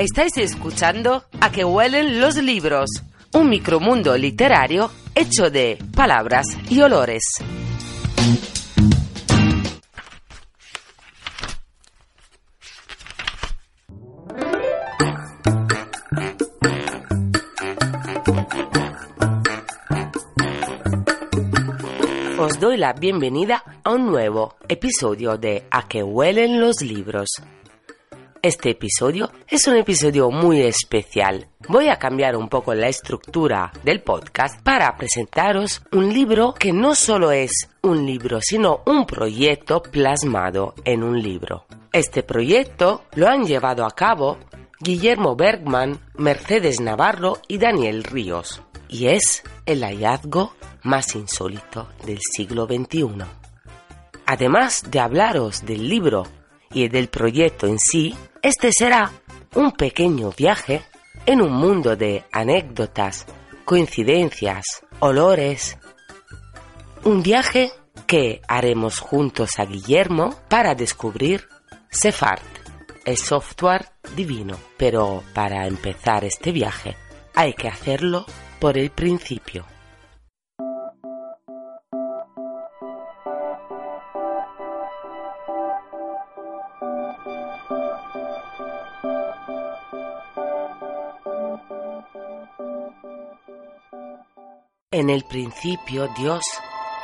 Estáis escuchando A que huelen los libros, un micromundo literario hecho de palabras y olores. Os doy la bienvenida a un nuevo episodio de A que huelen los libros. Este episodio es un episodio muy especial. Voy a cambiar un poco la estructura del podcast para presentaros un libro que no solo es un libro, sino un proyecto plasmado en un libro. Este proyecto lo han llevado a cabo Guillermo Bergman, Mercedes Navarro y Daniel Ríos, y es el hallazgo más insólito del siglo XXI. Además de hablaros del libro y del proyecto en sí, este será un pequeño viaje en un mundo de anécdotas, coincidencias, olores. Un viaje que haremos juntos a Guillermo para descubrir Sefart, el software divino. Pero para empezar este viaje hay que hacerlo por el principio. En el principio Dios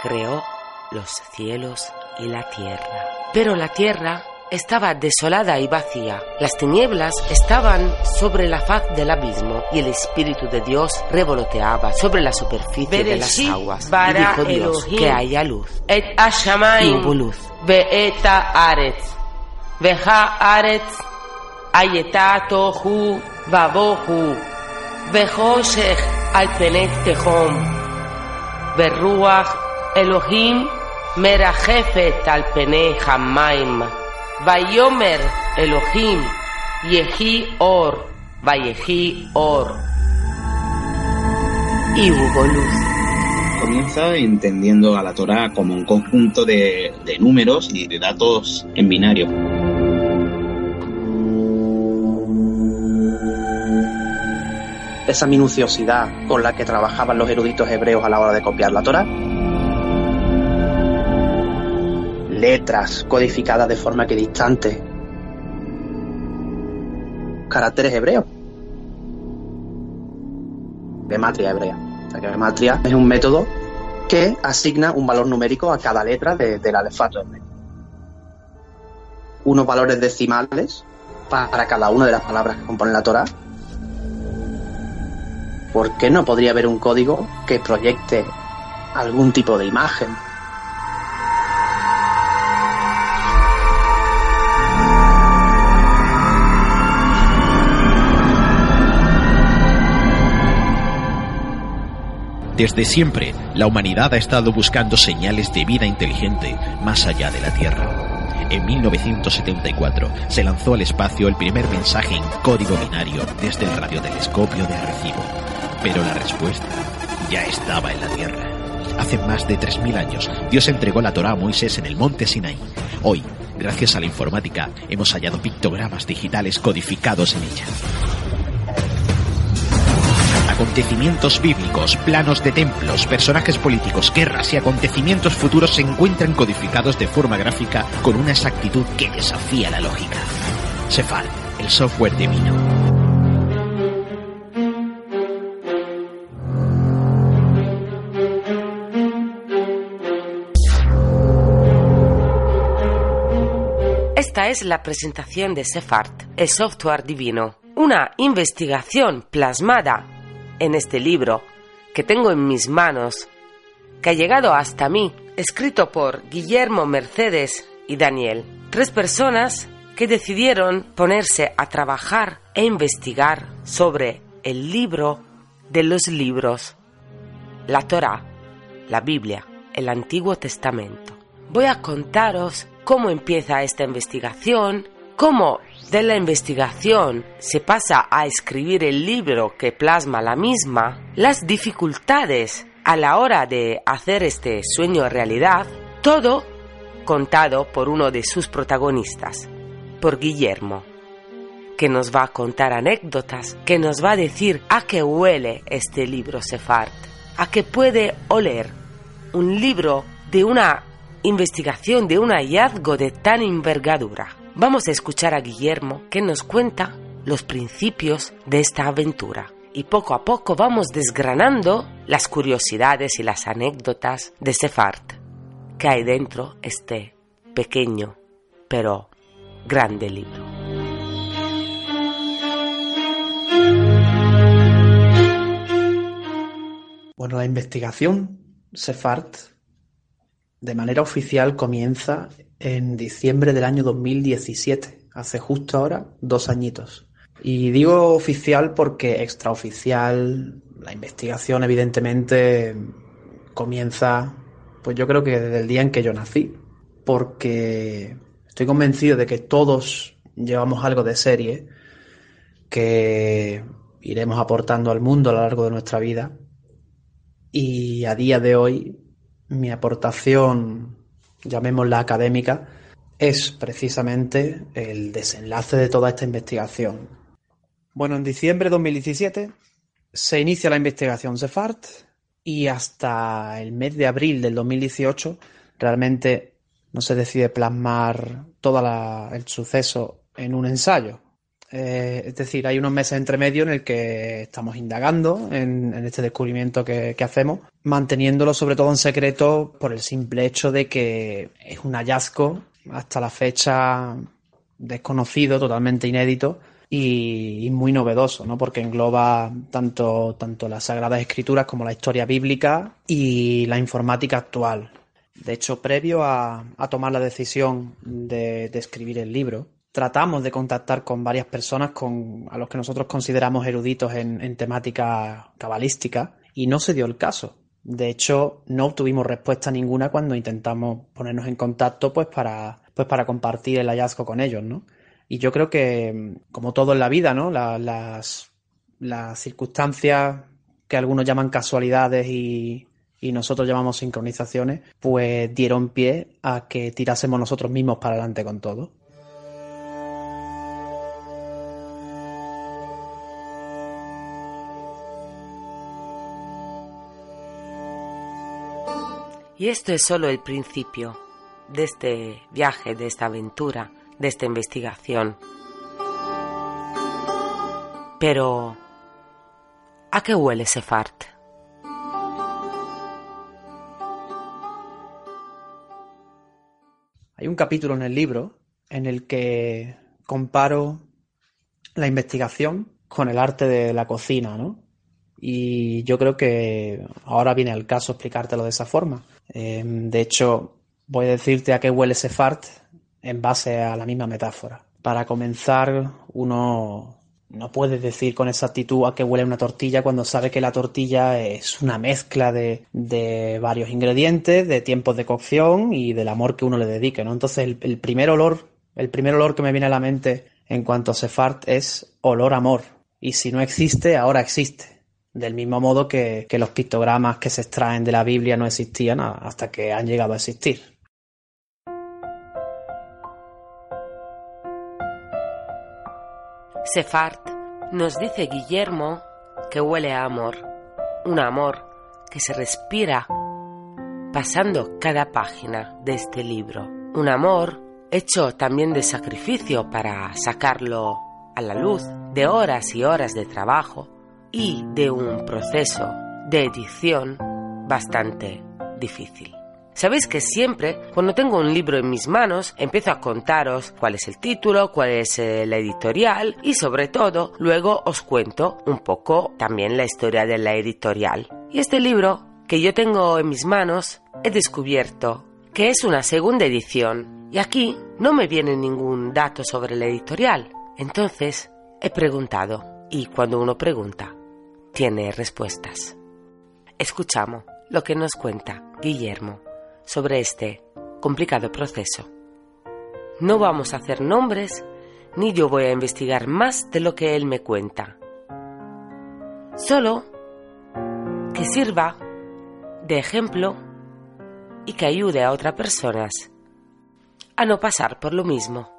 creó los cielos y la tierra. Pero la tierra estaba desolada y vacía. Las tinieblas estaban sobre la faz del abismo y el Espíritu de Dios revoloteaba sobre la superficie de las aguas. Y dijo Dios que haya luz. Y hubo luz. Ve'eta aretz. Veja aretz. Ayetatohu babohu. Vejoshech al. Berruach Elohim merajefet al pene hamaim. Vayomer Elohim yehi or. Vayehi or. Y hubo luz. Comienza entendiendo a la Torah como un conjunto de, de números y de datos en binario. Esa minuciosidad con la que trabajaban los eruditos hebreos a la hora de copiar la Torah. Letras codificadas de forma equidistante. Caracteres hebreos. Gematria hebrea. La gematria es un método que asigna un valor numérico a cada letra de, del alefato hebreo. Unos valores decimales para cada una de las palabras que componen la Torah ¿por qué no podría haber un código que proyecte algún tipo de imagen? Desde siempre, la humanidad ha estado buscando señales de vida inteligente más allá de la Tierra. En 1974 se lanzó al espacio el primer mensaje en código binario desde el radiotelescopio de Arecibo pero la respuesta ya estaba en la tierra. Hace más de 3.000 años, Dios entregó la Torá a Moisés en el monte Sinai. Hoy, gracias a la informática, hemos hallado pictogramas digitales codificados en ella. Acontecimientos bíblicos, planos de templos, personajes políticos, guerras y acontecimientos futuros se encuentran codificados de forma gráfica con una exactitud que desafía la lógica. Cefal, el software divino. Esta es la presentación de Sefart, el software divino, una investigación plasmada en este libro que tengo en mis manos, que ha llegado hasta mí, escrito por Guillermo Mercedes y Daniel, tres personas que decidieron ponerse a trabajar e investigar sobre el libro de los libros, la Torá, la Biblia, el Antiguo Testamento. Voy a contaros cómo empieza esta investigación, cómo de la investigación se pasa a escribir el libro que plasma la misma, las dificultades a la hora de hacer este sueño realidad, todo contado por uno de sus protagonistas, por Guillermo. que nos va a contar anécdotas, que nos va a decir a qué huele este libro Sefard, a qué puede oler un libro de una investigación, de un hallazgo de tan envergadura. Vamos a escuchar a Guillermo que nos cuenta los principios de esta aventura y poco a poco vamos desgranando las curiosidades y las anécdotas de Sefard que hay dentro este pequeño pero grande libro. Bueno, la investigación Sefard de manera oficial comienza en diciembre del año 2017, hace justo ahora dos añitos. Y digo oficial porque extraoficial, la investigación evidentemente comienza, pues yo creo que desde el día en que yo nací, porque estoy convencido de que todos llevamos algo de serie que iremos aportando al mundo a lo largo de nuestra vida. Y a día de hoy, mi aportación, llamémosla académica, es precisamente el desenlace de toda esta investigación. Bueno, en diciembre de 2017 se inicia la investigación Cefart y hasta el mes de abril del 2018 realmente no se decide plasmar todo el suceso en un ensayo. Eh, es decir, hay unos meses entre medio en el que estamos indagando en, este descubrimiento que, hacemos, manteniéndolo sobre todo en secreto por el simple hecho de que es un hallazgo hasta la fecha desconocido, totalmente inédito y, muy novedoso, ¿no? Porque engloba tanto, tanto las Sagradas Escrituras como la historia bíblica y la informática actual. De hecho, previo a, tomar la decisión de, escribir el libro, tratamos de contactar con varias personas con, a los que nosotros consideramos eruditos en, temática cabalística y no se dio el caso. De hecho, no obtuvimos respuesta ninguna cuando intentamos ponernos en contacto pues para, pues para compartir el hallazgo con ellos, ¿no? Y yo creo que, como todo en la vida, ¿no? las, las circunstancias que algunos llaman casualidades y, y nosotros llamamos sincronizaciones, pues dieron pie a que tirásemos nosotros mismos para adelante con todo. Y esto es solo el principio de este viaje, de esta aventura, de esta investigación. Pero, ¿a qué huele Sefart? Hay un capítulo en el libro en el que comparo la investigación con el arte de la cocina, ¿no? Y yo creo que ahora viene al caso explicártelo de esa forma. Em, de hecho, voy a decirte a qué huele ese fart en base a la misma metáfora. Para comenzar, uno no puede decir con exactitud a qué huele una tortilla cuando sabe que la tortilla es una mezcla de, varios ingredientes, de tiempos de cocción y del amor que uno le dedique, ¿no? Entonces, el, el primer olor, el primer olor que me viene a la mente en cuanto a Sefart es olor amor. Y si no existe, ahora existe del mismo modo que, los pictogramas que se extraen de la Biblia no existían hasta que han llegado a existir. Sefart nos dice Guillermo que huele a amor, un amor que se respira pasando cada página de este libro, un amor hecho también de sacrificio para sacarlo a la luz, de horas y horas de trabajo, y de un proceso de edición bastante difícil. Sabéis que siempre, cuando tengo un libro en mis manos, empiezo a contaros cuál es el título, cuál es la editorial y sobre todo luego os cuento un poco también la historia de la editorial. Y este libro que yo tengo en mis manos he descubierto que es una segunda edición y aquí no me viene ningún dato sobre la editorial. Entonces he preguntado y cuando uno pregunta tiene respuestas. Escuchamos lo que nos cuenta Guillermo sobre este complicado proceso. No vamos a hacer nombres ni yo voy a investigar más de lo que él me cuenta. Solo que sirva de ejemplo y que ayude a otras personas a no pasar por lo mismo.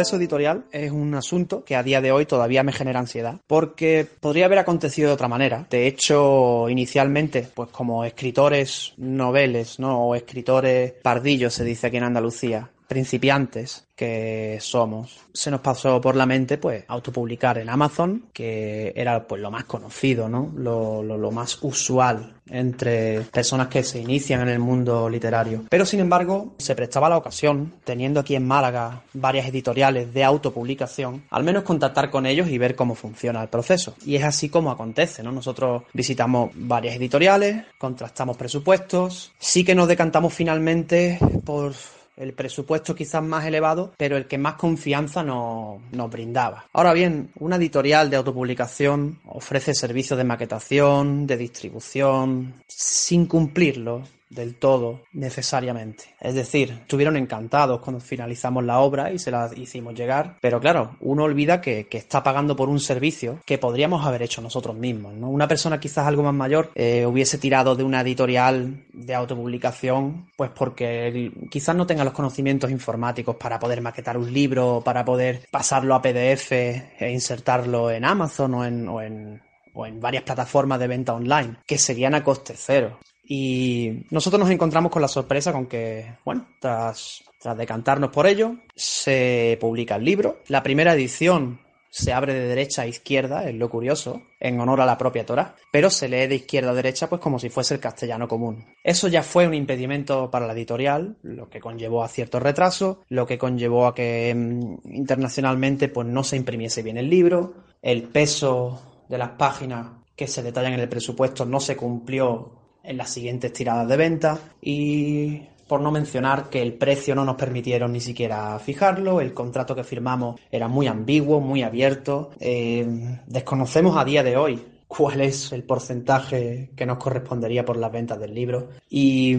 Proceso editorial es un asunto que a día de hoy todavía me genera ansiedad, porque podría haber acontecido de otra manera. De hecho, inicialmente, pues como escritores noveles, ¿no? O escritores pardillos, se dice aquí en Andalucía, principiantes que somos, se nos pasó por la mente pues autopublicar en Amazon, que era pues lo más conocido, ¿no? Lo, lo, más usual entre personas que se inician en el mundo literario. Pero sin embargo, se prestaba la ocasión, teniendo aquí en Málaga varias editoriales de autopublicación, al menos contactar con ellos y ver cómo funciona el proceso. Y es así como acontece, ¿no? Nosotros visitamos varias editoriales, contrastamos presupuestos, sí que nos decantamos finalmente por el presupuesto quizás más elevado, pero el que más confianza nos, brindaba. Ahora bien, una editorial de autopublicación ofrece servicios de maquetación, de distribución, sin cumplirlo del todo necesariamente. Es decir, estuvieron encantados cuando finalizamos la obra y se la hicimos llegar, pero claro, uno olvida que, está pagando por un servicio que podríamos haber hecho nosotros mismos. ¿no? Una persona quizás algo más mayor eh, hubiese tirado de una editorial de autopublicación, pues porque quizás no tenga los conocimientos informáticos para poder maquetar un libro, para poder pasarlo a PDF e insertarlo en Amazon o en, o en o en varias plataformas de venta online, que serían a coste cero. Y nosotros nos encontramos con la sorpresa con que, bueno, tras, tras decantarnos por ello, se publica el libro. La primera edición se abre de derecha a izquierda, es lo curioso, en honor a la propia Torah, pero se lee de izquierda a derecha pues como si fuese el castellano común. Eso ya fue un impedimento para la editorial, lo que conllevó a cierto retraso, lo que conllevó a que mm, internacionalmente pues no se imprimiese bien el libro, el peso de las páginas que se detallan en el presupuesto no se cumplió en las siguientes tiradas de venta. Y por no mencionar que el precio no nos permitieron ni siquiera fijarlo, el contrato que firmamos era muy ambiguo, muy abierto, eh, desconocemos a día de hoy cuál es el porcentaje que nos correspondería por las ventas del libro. Y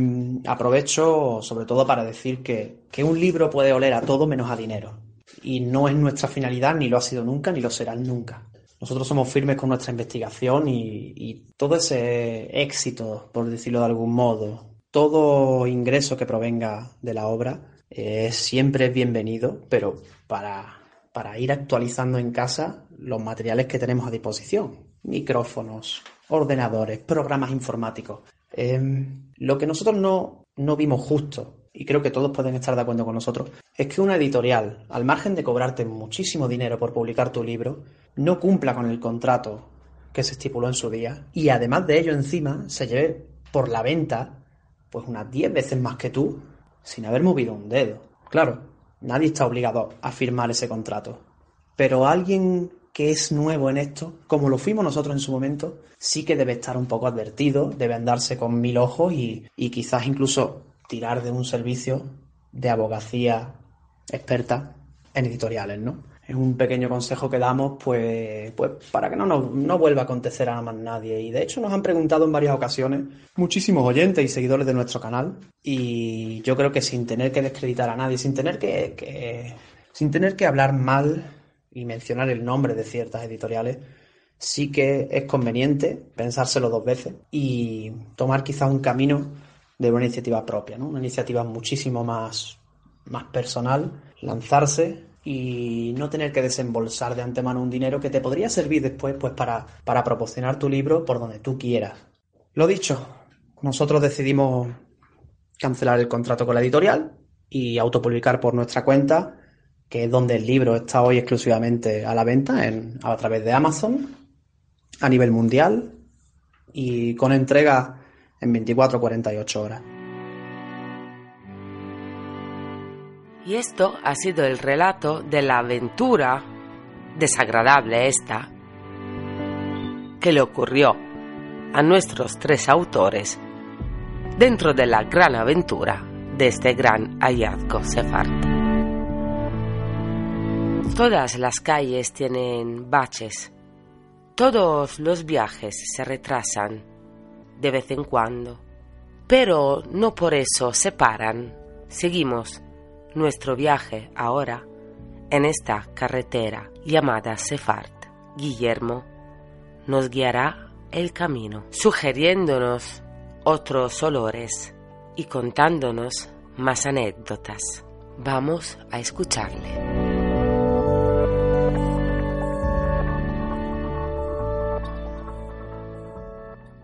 aprovecho sobre todo para decir que, que un libro puede oler a todo menos a dinero. Y no es nuestra finalidad, ni lo ha sido nunca, ni lo será nunca. Nosotros somos firmes con nuestra investigación y, todo ese éxito, por decirlo de algún modo, todo ingreso que provenga de la obra es siempre es bienvenido, pero para, para ir actualizando en casa los materiales que tenemos a disposición. Micrófonos, ordenadores, programas informáticos. Em, lo que nosotros no, no vimos justo y creo que todos pueden estar de acuerdo con nosotros, es que una editorial, al margen de cobrarte muchísimo dinero por publicar tu libro, no cumpla con el contrato que se estipuló en su día y además de ello encima se lleve por la venta pues unas 10 veces más que tú sin haber movido un dedo. Claro, nadie está obligado a firmar ese contrato, pero alguien que es nuevo en esto, como lo fuimos nosotros en su momento, sí que debe estar un poco advertido, debe andarse con mil ojos y, y quizás incluso tirar de un servicio de abogacía experta en editoriales, ¿no? Es un pequeño consejo que damos, pues, pues para que no, no vuelva a acontecer a más nadie. Y de hecho nos han preguntado en varias ocasiones muchísimos oyentes y seguidores de nuestro canal. Y yo creo que sin tener que descreditar a nadie, sin tener que, que sin tener que hablar mal y mencionar el nombre de ciertas editoriales, sí que es conveniente pensárselo dos veces y tomar quizá un camino de una iniciativa propia, ¿no? Una iniciativa muchísimo más, más personal, lanzarse y no tener que desembolsar de antemano un dinero que te podría servir después pues para, para proporcionar tu libro por donde tú quieras. Lo dicho, nosotros decidimos cancelar el contrato con la editorial y autopublicar por nuestra cuenta, que es donde el libro está hoy exclusivamente a la venta en, a través de Amazon a nivel mundial y con entrega en 24-48 horas. Y esto ha sido el relato de la aventura desagradable esta que le ocurrió a nuestros tres autores dentro de la gran aventura de este gran hallazgo sefard. Todas las calles tienen baches, todos los viajes se retrasan de vez en cuando. Pero no por eso se paran. Seguimos nuestro viaje ahora en esta carretera llamada Sefard. Guillermo nos guiará el camino, sugiriéndonos otros olores y contándonos más anécdotas. Vamos a escucharle.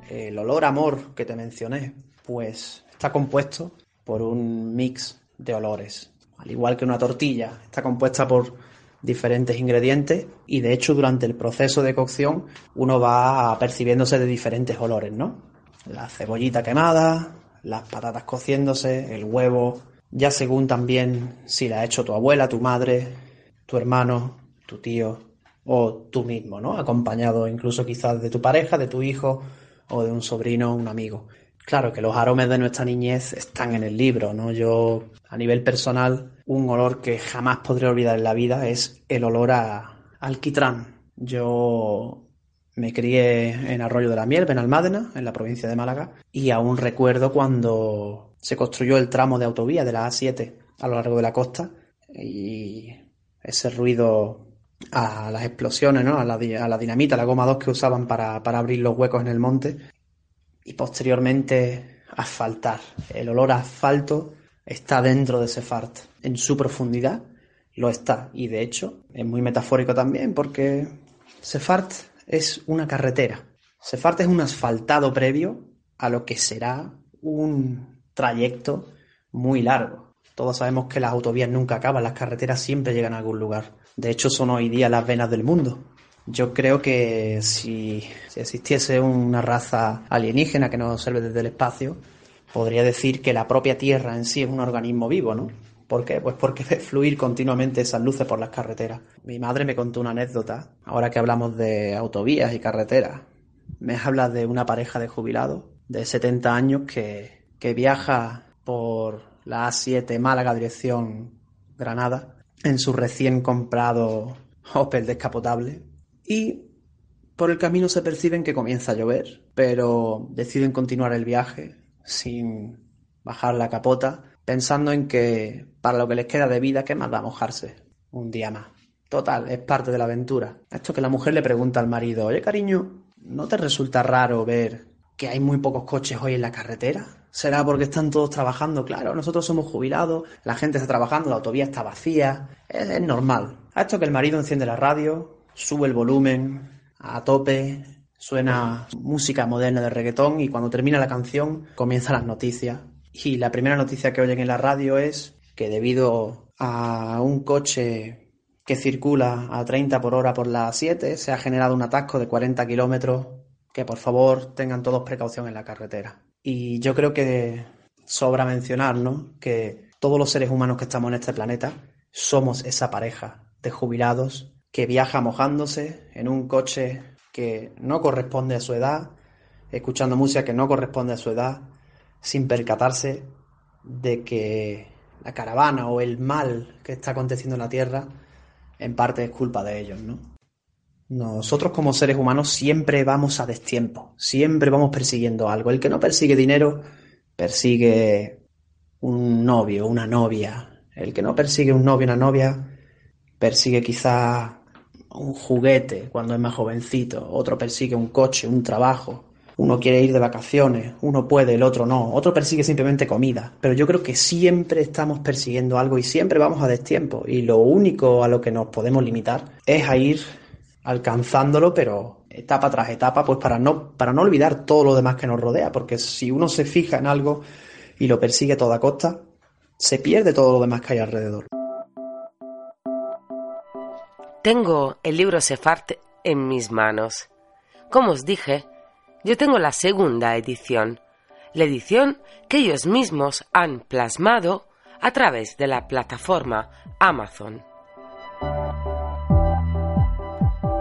El olor amor que te mencioné, pues está compuesto por un mix de olores al igual que una tortilla, está compuesta por diferentes ingredientes y de hecho durante el proceso de cocción uno va percibiéndose de diferentes olores, ¿no? La cebollita quemada, las patatas cociéndose, el huevo, ya según también si la ha hecho tu abuela, tu madre, tu hermano, tu tío o tú mismo, ¿no? Acompañado incluso quizás de tu pareja, de tu hijo o de un sobrino un amigo. Claro que los aromas de nuestra niñez están en el libro, ¿no? Yo, a nivel personal, un olor que jamás podré olvidar en la vida es el olor a alquitrán. Yo me crié en Arroyo de la Miel, Benalmádena, en la provincia de Málaga, y aún recuerdo cuando se construyó el tramo de autovía de la A7 a lo largo de la costa y ese ruido a las explosiones, ¿no? a, la, dinamita, a la goma 2 que usaban para abrir los huecos en el monte, y posteriormente asfaltar. El olor a asfalto está dentro de ese fart. En su profundidad lo está. Y de hecho es muy metafórico también porque Sefart es una carretera. Sefart es un asfaltado previo a lo que será un trayecto muy largo. Todos sabemos que las autovías nunca acaban, las carreteras siempre llegan a algún lugar. De hecho, son hoy día las venas del mundo. Yo creo que si, existiese una raza alienígena que nos observe desde el espacio, podría decir que la propia Tierra en sí es un organismo vivo, ¿no? ¿Por qué? Pues porque ve fluir continuamente esas luces por las carreteras. Mi madre me contó una anécdota, ahora que hablamos de autovías y carreteras. Me habla de una pareja de jubilados de 70 años que, que viaja por la A7 Málaga dirección Granada en su recién comprado Opel descapotable y por el camino se perciben que comienza a llover, pero deciden continuar el viaje sin bajar la capota, pensando en que para lo que les queda de vida, ¿qué más da mojarse? Un día más. Total, es parte de la aventura. Esto que la mujer le pregunta al marido, oye cariño, ¿no te resulta raro ver que hay muy pocos coches hoy en la carretera? ¿Será porque están todos trabajando? Claro, nosotros somos jubilados, la gente está trabajando, la autovía está vacía, es, es normal. A esto que el marido enciende la radio, sube el volumen a tope, suena música moderna de reggaetón y cuando termina la canción comienzan las noticias. Y la primera noticia que oyen en la radio es que debido a un coche que circula a 30 por hora por las 7 se ha generado un atasco de 40 kilómetros, que por favor tengan todos precaución en la carretera. Y yo creo que sobra mencionar ¿no? que todos los seres humanos que estamos en este planeta somos esa pareja de jubilados que viaja mojándose en un coche que no corresponde a su edad, escuchando música que no corresponde a su edad, sin percatarse de que la caravana o el mal que está aconteciendo en la Tierra en parte es culpa de ellos, ¿no? Nosotros como seres humanos siempre vamos a destiempo, siempre vamos persiguiendo algo. El que no persigue dinero persigue un novio, una novia. El que no persigue un novio, una novia, persigue quizá un juguete cuando es más jovencito, otro persigue un coche, un trabajo, uno quiere ir de vacaciones, uno puede, el otro no, otro persigue simplemente comida, pero yo creo que siempre estamos persiguiendo algo y siempre vamos a destiempo. Y lo único a lo que nos podemos limitar es a ir alcanzándolo, pero etapa tras etapa, pues para no, para no olvidar todo lo demás que nos rodea, porque si uno se fija en algo y lo persigue a toda costa, se pierde todo lo demás que hay alrededor. Tengo el libro Sefart en mis manos. Como os dije, yo tengo la segunda edición, la edición que ellos mismos han plasmado a través de la plataforma Amazon.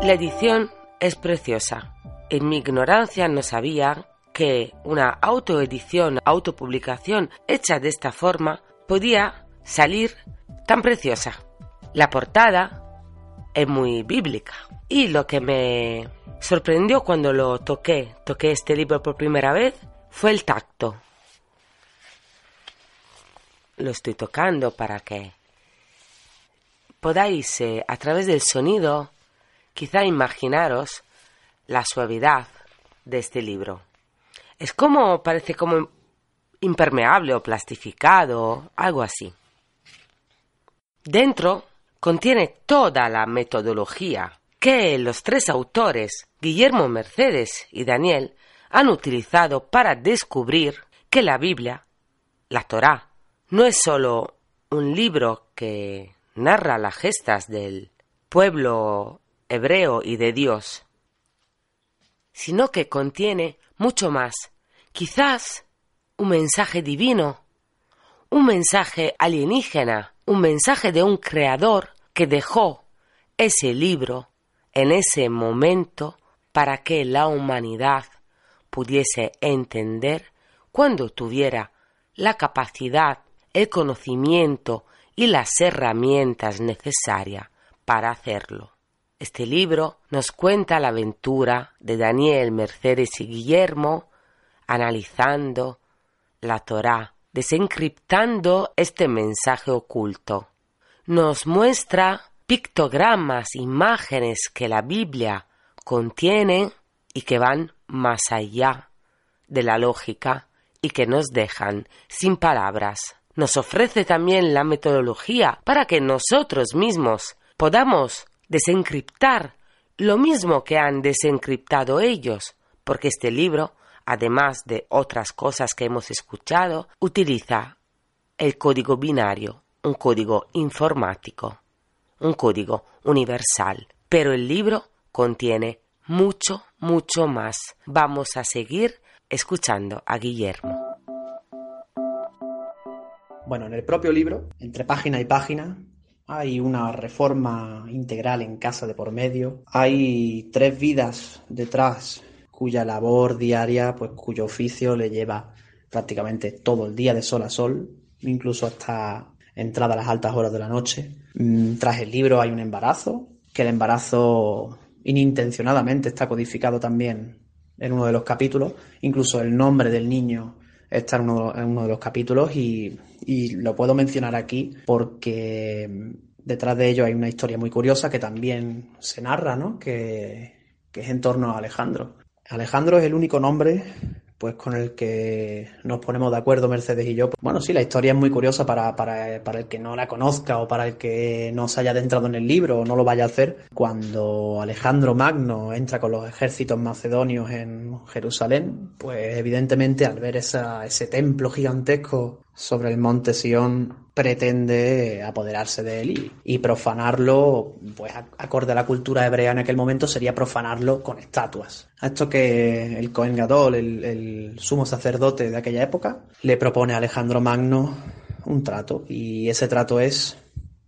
La edición es preciosa. En mi ignorancia no sabía que una autoedición, autopublicación hecha de esta forma podía salir tan preciosa. La portada es muy bíblica. Y lo que me sorprendió cuando lo toqué, toqué este libro por primera vez, fue el tacto. Lo estoy tocando para que podáis, eh, a través del sonido, quizá imaginaros la suavidad de este libro. Es como, parece como impermeable o plastificado, algo así. Dentro contiene toda la metodología que los tres autores, Guillermo Mercedes y Daniel, han utilizado para descubrir que la Biblia, la Torá, no es solo un libro que narra las gestas del pueblo hebreo y de Dios, sino que contiene mucho más, quizás un mensaje divino, un mensaje alienígena, un mensaje de un creador que dejó ese libro en ese momento para que la humanidad pudiese entender cuando tuviera la capacidad, el conocimiento y las herramientas necesarias para hacerlo. Este libro nos cuenta la aventura de Daniel, Mercedes y Guillermo analizando la Torá, desencriptando este mensaje oculto. Nos muestra pictogramas, imágenes que la Biblia contiene y que van más allá de la lógica y que nos dejan sin palabras. Nos ofrece también la metodología para que nosotros mismos podamos desencriptar lo mismo que han desencriptado ellos, porque este libro, además de otras cosas que hemos escuchado, utiliza el código binario, un código informático, un código universal, pero el libro contiene mucho, mucho más. Vamos a seguir escuchando a Guillermo. Bueno, en el propio libro, entre página y página, hay una reforma integral en casa de por medio. Hay tres vidas detrás cuya labor diaria, pues cuyo oficio le lleva prácticamente todo el día de sol a sol, incluso hasta entrada a las altas horas de la noche. Mm, tras el libro hay un embarazo, que el embarazo inintencionadamente está codificado también en uno de los capítulos, incluso el nombre del niño está en uno, de los capítulos y, lo puedo mencionar aquí porque detrás de ello hay una historia muy curiosa que también se narra, ¿no? que, que es en torno a Alejandro. Alejandro es el único nombre pues con el que nos ponemos de acuerdo Mercedes y yo. Bueno, sí, la historia es muy curiosa para, para, para, el que no la conozca o para el que no se haya adentrado en el libro o no lo vaya a hacer. Cuando Alejandro Magno entra con los ejércitos macedonios en Jerusalén, pues evidentemente al ver esa, ese templo gigantesco sobre el monte Sion pretende apoderarse de él y, profanarlo, pues acorde a la cultura hebrea en aquel momento sería profanarlo con estatuas. A esto que el Cohen Gadol, el, sumo sacerdote de aquella época, le propone a Alejandro Magno un trato y ese trato es,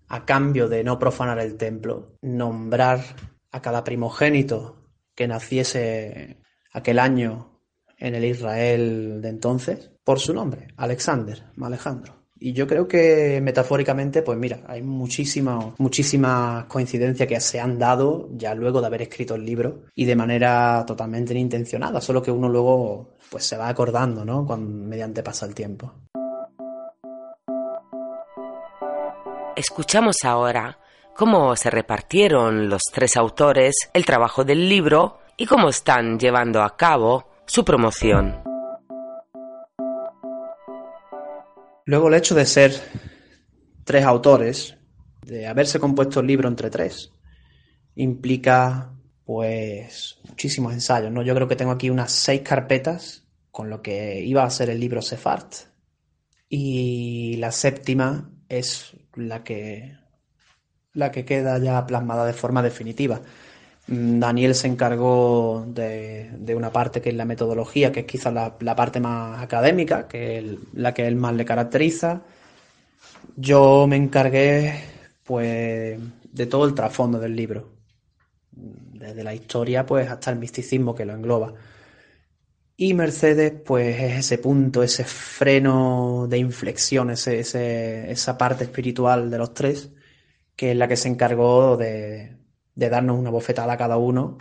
a cambio de no profanar el templo, nombrar a cada primogénito que naciese aquel año en el Israel de entonces por su nombre, Alexander, Alejandro. Y yo creo que metafóricamente, pues mira, hay muchísimas, muchísimas coincidencias que se han dado ya luego de haber escrito el libro y de manera totalmente inintencionada, solo que uno luego pues se va acordando, ¿no? Cuando, mediante pasa el tiempo. Escuchamos ahora cómo se repartieron los tres autores el trabajo del libro y cómo están llevando a cabo su promoción. Luego el hecho de ser tres autores, de haberse compuesto el libro entre tres, implica pues muchísimos ensayos, ¿no? Yo creo que tengo aquí unas seis carpetas con lo que iba a ser el libro Sefart y la séptima es la que la que queda ya plasmada de forma definitiva. Daniel se encargó de, una parte que es la metodología, que es quizás la, parte más académica, que es la que él más le caracteriza. Yo me encargué, pues, de todo el trasfondo del libro, desde la historia, pues, hasta el misticismo que lo engloba. Y Mercedes, pues, es ese punto, ese freno de inflexión, esa parte espiritual de los tres, que es la que se encargó de, de darnos una bofetada a cada uno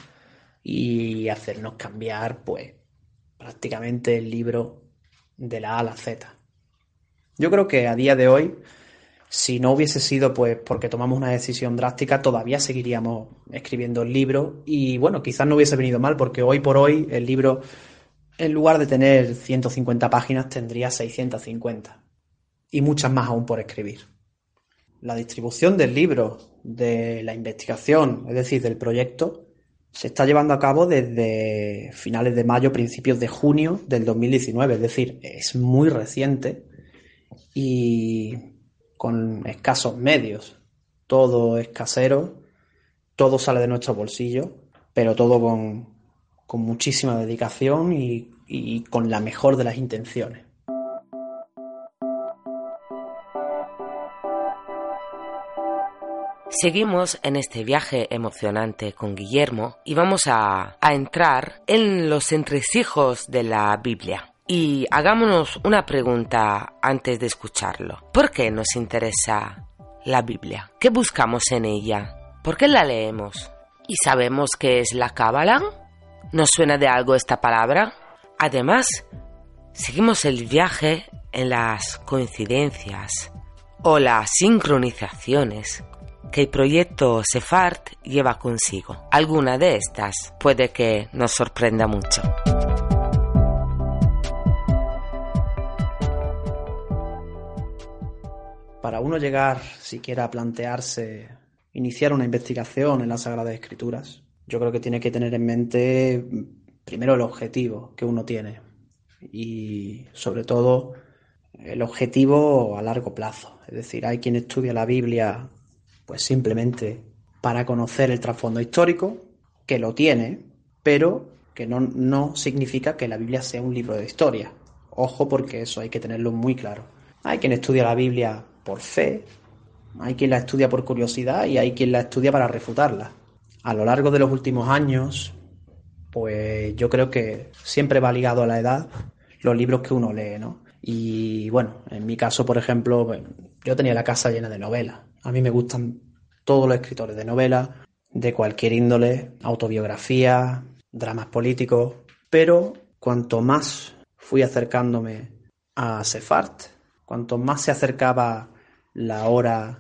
y hacernos cambiar, pues, prácticamente el libro de la A a la Z. Yo creo que a día de hoy, si no hubiese sido pues porque tomamos una decisión drástica, todavía seguiríamos escribiendo el libro y bueno, quizás no hubiese venido mal porque hoy por hoy el libro, en lugar de tener 150 páginas, tendría 650 y muchas más aún por escribir. La distribución del libro, de la investigación, es decir, del proyecto, se está llevando a cabo desde finales de mayo, principios de junio del 2019, es decir, es muy reciente y con escasos medios. Todo es casero, todo sale de nuestro bolsillo, pero todo con, muchísima dedicación y con la mejor de las intenciones. Seguimos en este viaje emocionante con Guillermo y vamos a, entrar en los entresijos de la Biblia. Y hagámonos una pregunta antes de escucharlo. ¿Por qué nos interesa la Biblia? ¿Qué buscamos en ella? ¿Por qué la leemos? ¿Y sabemos qué es la Cábala? ¿Nos suena de algo esta palabra? Además, seguimos el viaje en las coincidencias o las sincronizaciones que el proyecto Sefart lleva consigo. Alguna de estas puede que nos sorprenda mucho. Para uno llegar siquiera a plantearse iniciar una investigación en las Sagradas Escrituras, yo creo que tiene que tener en mente primero el objetivo que uno tiene y sobre todo el objetivo a largo plazo. Es decir, hay quien estudia la Biblia pues simplemente para conocer el trasfondo histórico, que lo tiene, pero que no, no significa que la Biblia sea un libro de historia. Ojo porque eso hay que tenerlo muy claro. Hay quien estudia la Biblia por fe, hay quien la estudia por curiosidad y hay quien la estudia para refutarla. A lo largo de los últimos años, pues yo creo que siempre va ligado a la edad los libros que uno lee, ¿no? Y bueno, en mi caso, por ejemplo, yo tenía la casa llena de novelas. A mí me gustan todos los escritores de novelas, de cualquier índole, autobiografía, dramas políticos, pero cuanto más fui acercándome a Sefart, cuanto más se acercaba la hora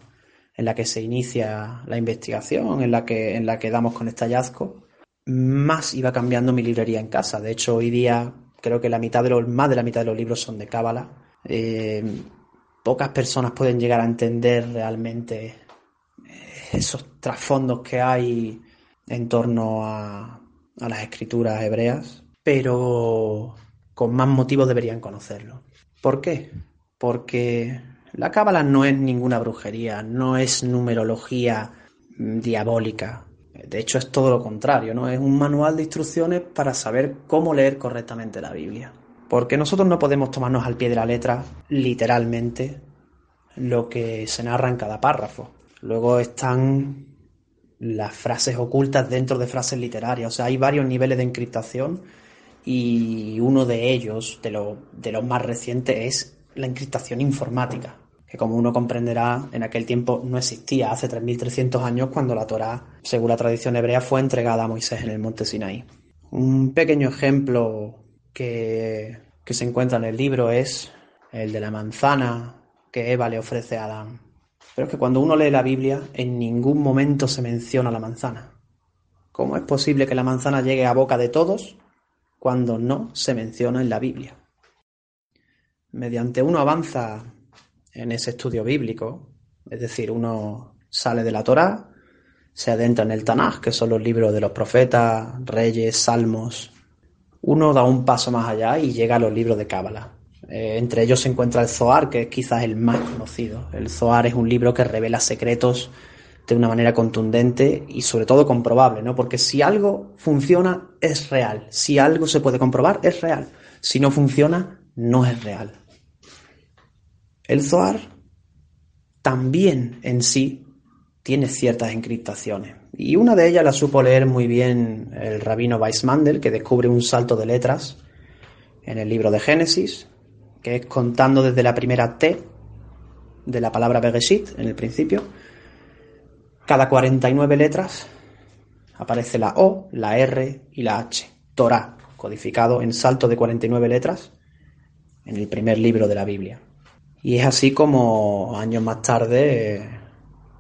en la que se inicia la investigación, en la que, en la que damos con este hallazgo, más iba cambiando mi librería en casa. De hecho, hoy día creo que la mitad de los, más de la mitad de los libros son de Cábala. Eh, pocas personas pueden llegar a entender realmente eh, esos trasfondos que hay en torno a, las escrituras hebreas, pero con más motivos deberían conocerlo. ¿Por qué? Porque la cábala no es ninguna brujería, no es numerología diabólica. De hecho, es todo lo contrario, ¿no? Es un manual de instrucciones para saber cómo leer correctamente la Biblia. Porque nosotros no podemos tomarnos al pie de la letra, literalmente, lo que se narra en cada párrafo. Luego están las frases ocultas dentro de frases literarias. O sea, hay varios niveles de encriptación y uno de ellos, de, de los más recientes, es la encriptación informática, que como uno comprenderá, en aquel tiempo no existía, hace 3.300 años, cuando la Torá, según la tradición hebrea, fue entregada a Moisés en el monte Sinaí. Un pequeño ejemplo que, se encuentra en el libro es el de la manzana que Eva le ofrece a Adán. Pero es que cuando uno lee la Biblia, en ningún momento se menciona la manzana. ¿Cómo es posible que la manzana llegue a boca de todos cuando no se menciona en la Biblia? Mediante uno avanza en ese estudio bíblico, es decir, uno sale de la Torá, se adentra en el Tanaj, que son los libros de los profetas, reyes, salmos, uno da un paso más allá y llega a los libros de Cábala. Eh, entre ellos se encuentra el Zohar, que es quizás el más conocido. El Zohar es un libro que revela secretos de una manera contundente y sobre todo comprobable, ¿no? Porque si algo funciona, es real. Si algo se puede comprobar, es real. Si no funciona, no es real. El Zohar también en sí tiene ciertas encriptaciones. Y una de ellas la supo leer muy bien el rabino Weissmandel, que descubre un salto de letras en el libro de Génesis, que es contando desde la primera T de la palabra Bereshit, en el principio. Cada 49 letras aparece la O, la R y la H. Torah, codificado en salto de 49 letras en el primer libro de la Biblia. Y es así como años más tarde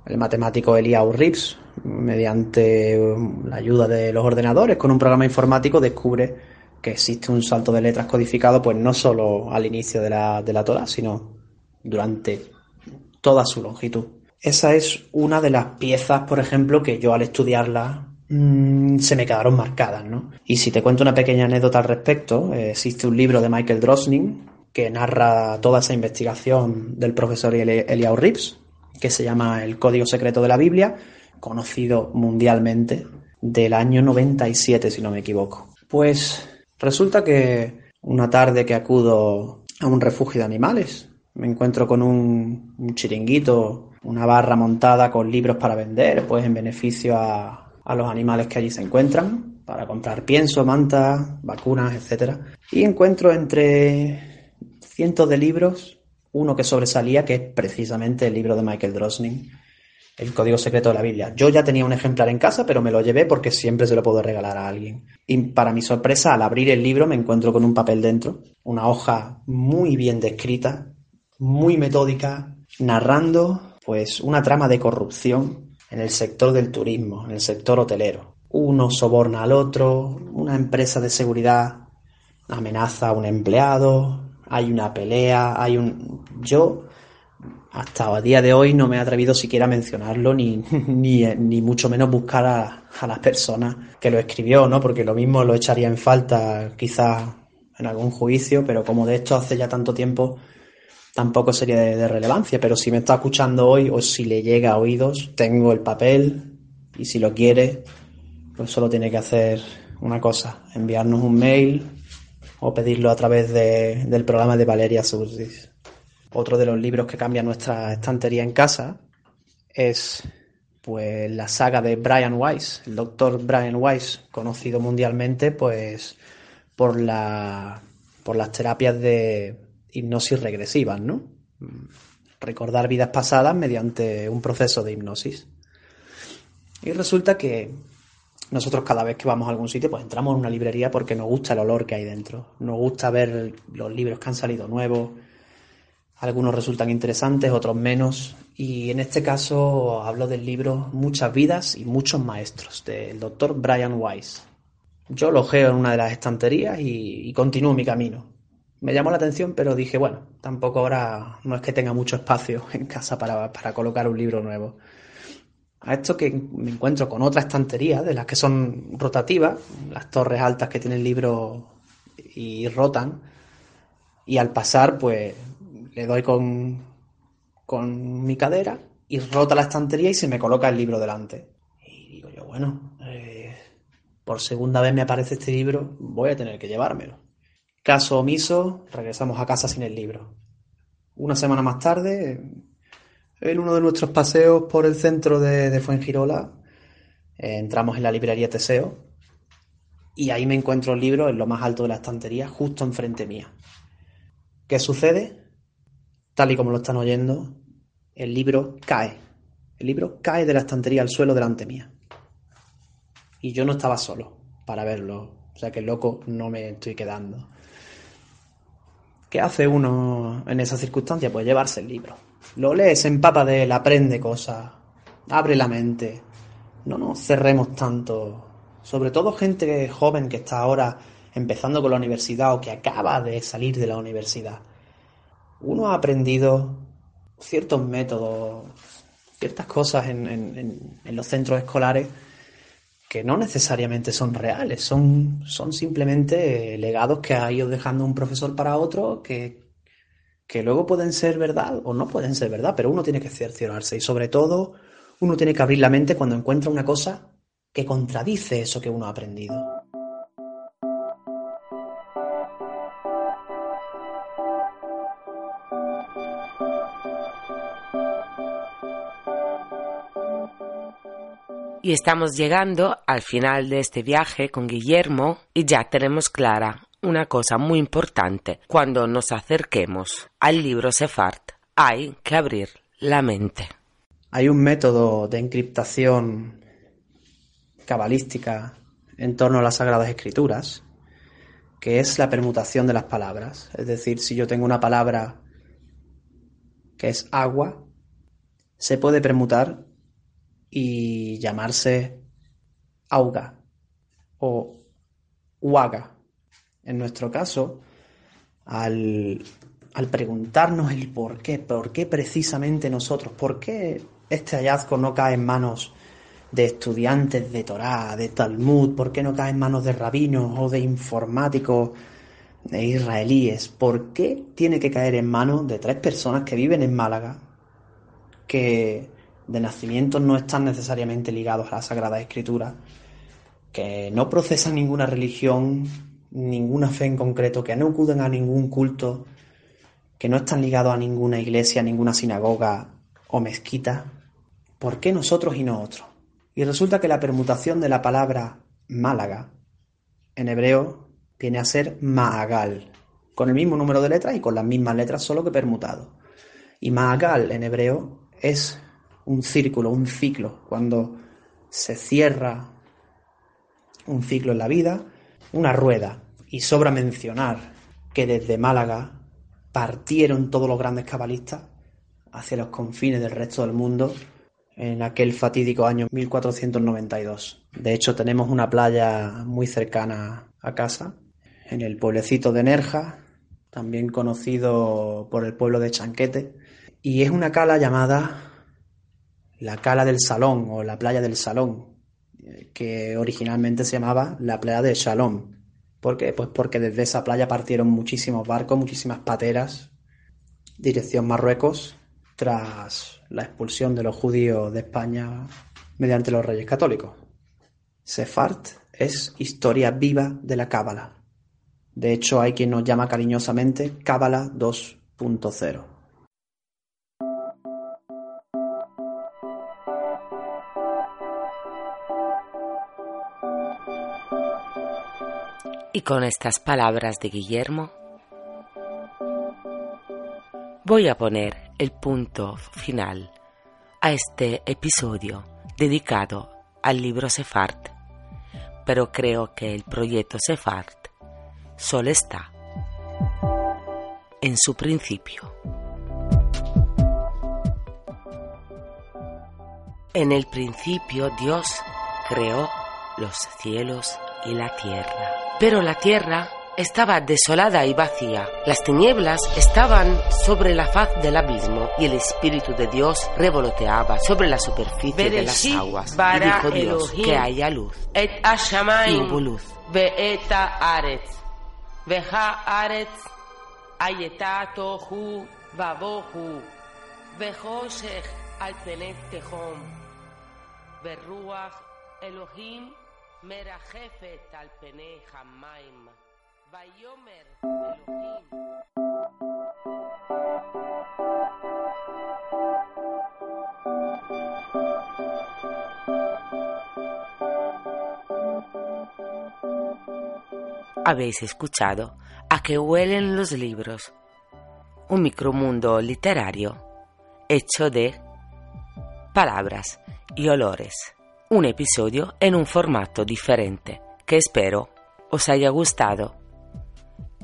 el matemático Eliau Rips mediante um, la ayuda de los ordenadores, con un programa informático, descubre que existe un salto de letras codificado, pues no solo al inicio de la, de la Torah, sino durante toda su longitud. Esa es una de las piezas, por ejemplo, que yo al estudiarla mm, se me quedaron marcadas, ¿no? Y si te cuento una pequeña anécdota al respecto, eh, existe un libro de Michael Drosnin que narra toda esa investigación del profesor Eliau Rips, que se llama El Código Secreto de la Biblia, conocido mundialmente del año 97, si no me equivoco. Pues resulta que una tarde que acudo a un refugio de animales, me encuentro con un, chiringuito, una barra montada con libros para vender, pues en beneficio a, a los animales que allí se encuentran, para comprar pienso, manta, vacunas, etc. Y encuentro entre cientos de libros uno que sobresalía, que es precisamente el libro de Michael Drosnin, el código secreto de la Biblia. Yo ya tenía un ejemplar en casa, pero me lo llevé porque siempre se lo puedo regalar a alguien. Y para mi sorpresa, al abrir el libro me encuentro con un papel dentro, una hoja muy bien descrita, muy metódica, narrando pues una trama de corrupción en el sector del turismo, en el sector hotelero. Uno soborna al otro, una empresa de seguridad amenaza a un empleado, hay una pelea, hay un... Yo hasta a día de hoy no me he atrevido siquiera a mencionarlo ni, ni, mucho menos buscar a, a las personas que lo escribió, ¿no? Porque lo mismo lo echaría en falta quizás en algún juicio, pero como de esto hace ya tanto tiempo, tampoco sería de, relevancia. Pero si me está escuchando hoy o si le llega a oídos, tengo el papel y si lo quiere, pues solo tiene que hacer una cosa, enviarnos un mail o pedirlo a través del programa de Valeria Surdis. Otro de los libros que cambia nuestra estantería en casa es pues la saga de Brian Weiss, el doctor Brian Weiss, conocido mundialmente pues por la por las terapias de hipnosis regresivas, ¿no? Recordar vidas pasadas mediante un proceso de hipnosis. Y resulta que nosotros cada vez que vamos a algún sitio, pues entramos en una librería porque nos gusta el olor que hay dentro, nos gusta ver los libros que han salido nuevos, algunos resultan interesantes, otros menos. Y en este caso hablo del libro Muchas vidas y muchos maestros, del doctor Brian Weiss. Yo lo geo en una de las estanterías y, continúo mi camino. Me llamó la atención, pero dije, bueno, tampoco ahora no es que tenga mucho espacio en casa para, para colocar un libro nuevo. A esto que me encuentro con otra estantería, de las que son rotativas, las torres altas que tienen libros y rotan, y al pasar, pues le doy con, con mi cadera y rota la estantería y se me coloca el libro delante. Y digo yo, bueno, eh, por segunda vez me aparece este libro, voy a tener que llevármelo. Caso omiso, regresamos a casa sin el libro. Una semana más tarde, en uno de nuestros paseos por el centro de, de Fuengirola, eh, entramos en la librería Teseo y ahí me encuentro el libro en lo más alto de la estantería, justo enfrente mía. ¿Qué sucede? tal y como lo están oyendo, el libro cae. El libro cae de la estantería al suelo delante mía. Y yo no estaba solo para verlo. O sea que loco no me estoy quedando. ¿Qué hace uno en esa circunstancia? Pues llevarse el libro. Lo lee, se empapa de aprende cosas, abre la mente. No nos cerremos tanto. Sobre todo gente joven que está ahora empezando con la universidad o que acaba de salir de la universidad uno ha aprendido ciertos métodos, ciertas cosas en, los centros escolares que no necesariamente son reales, son, son simplemente legados que ha ido dejando un profesor para otro que, que luego pueden ser verdad o no pueden ser verdad, pero uno tiene que cerciorarse y sobre todo uno tiene que abrir la mente cuando encuentra una cosa que contradice eso que uno ha aprendido. Y estamos llegando al final de este viaje con Guillermo y ya tenemos clara una cosa muy importante. Cuando nos acerquemos al libro Sefart, hay que abrir la mente. Hay un método de encriptación cabalística en torno a las Sagradas Escrituras, que es la permutación de las palabras. Es decir, si yo tengo una palabra que es agua, se puede permutar y llamarse Auga o Uaga. En nuestro caso, al, al preguntarnos el por qué, por qué precisamente nosotros, por qué este hallazgo no cae en manos de estudiantes de Torá, de Talmud? ¿Por qué no cae en manos de rabinos o de informáticos de israelíes? ¿Por qué tiene que caer en manos de tres personas que viven en Málaga, que de nacimiento no están necesariamente ligados a la Sagrada Escritura, que no procesan ninguna religión, ninguna fe en concreto, que no acuden a ningún culto, que no están ligados a ninguna iglesia, ninguna sinagoga o mezquita? ¿Por qué nosotros y no otros? Y resulta que la permutación de la palabra Málaga en hebreo viene a ser Maagal, con el mismo número de letras y con las mismas letras, solo que permutado. Y Maagal en hebreo es un círculo, un ciclo, cuando se cierra un ciclo en la vida, una rueda. Y sobra mencionar que desde Málaga partieron todos los grandes cabalistas hacia los confines del resto del mundo en aquel fatídico año 1492. De hecho, tenemos una playa muy cercana a casa, en el pueblecito de Nerja, también conocido por el pueblo de Chanquete, y es una cala llamada la Cala del Salón o la Playa del Salón, que originalmente se llamaba la Playa de Shalom. ¿Por qué? Pues porque desde esa playa partieron muchísimos barcos, muchísimas pateras, dirección Marruecos, tras la expulsión de los judíos de España mediante los reyes católicos. Sefart es historia viva de la Cábala. De hecho, hay quien nos llama cariñosamente Cábala 2.0. Y con estas palabras de Guillermo, voy a poner el punto final a este episodio dedicado al libro Sefart, pero creo que el proyecto Sefart solo está en su principio. En el principio Dios creó los cielos y la tierra. Pero la tierra estaba desolada y vacía. Las tinieblas estaban sobre la faz del abismo y el Espíritu de Dios revoloteaba sobre la superficie de las aguas. Y dijo Dios que haya luz. Y hubo luz. Elohim Merajefet Bayomer Habéis escuchado A que huelen los libros, un micromundo literario hecho de palabras y olores un episodio en un formato diferente que espero os haya gustado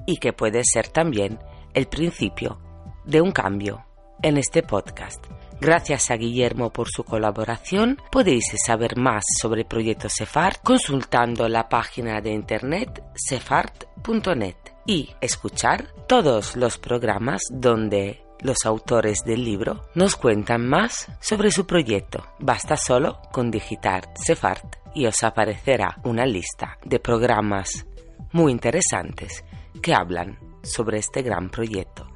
y que puede ser también el principio de un cambio en este podcast. Gracias a Guillermo por su colaboración. Podéis saber más sobre el proyecto Cefart consultando la página de internet cefart.net y escuchar todos los programas donde los autores del libro nos cuentan más sobre su proyecto. Basta solo con digitar Cefart y os aparecerá una lista de programas muy interesantes que hablan sobre este gran proyecto.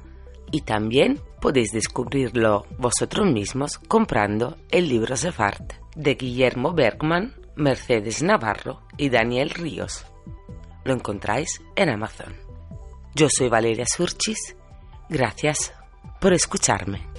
Y también podéis descubrirlo vosotros mismos comprando el libro Cefart de Guillermo Bergman, Mercedes Navarro y Daniel Ríos. Lo encontráis en Amazon. Yo soy Valeria Surchis. Gracias por escucharme.